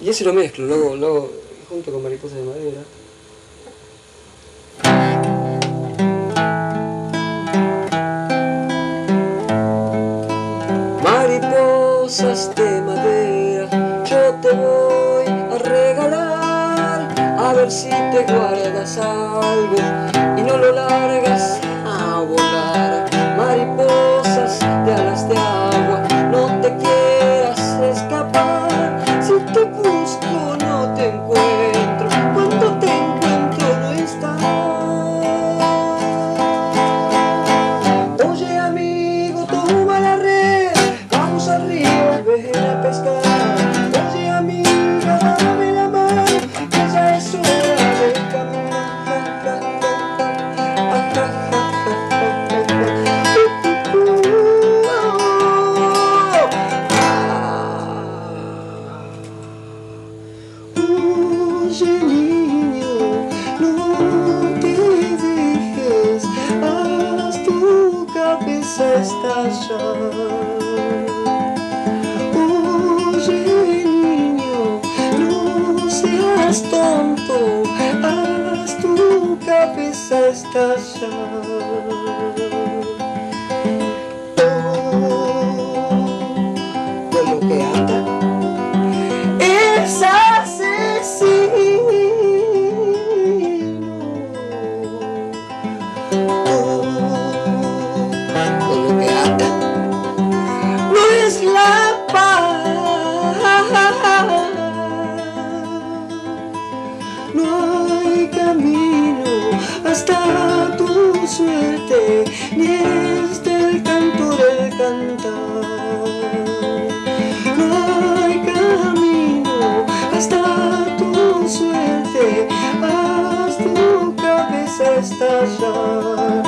Y ese lo mezclo, luego, luego junto con mariposa de madera. Mariposas de madera, yo te voy a regalar, a ver si te guardas algo y no lo largas Oye niño, no te dejes, haz tu cabeza estallar. Oye niño, no seas tonto, haz tu cabeza estallar. No hay camino hasta tu suerte, ni es del cantor el cantar. No hay camino hasta tu suerte, haz tu cabeza estallar.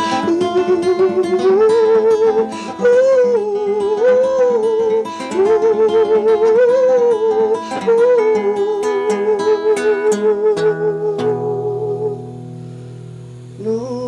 Lord.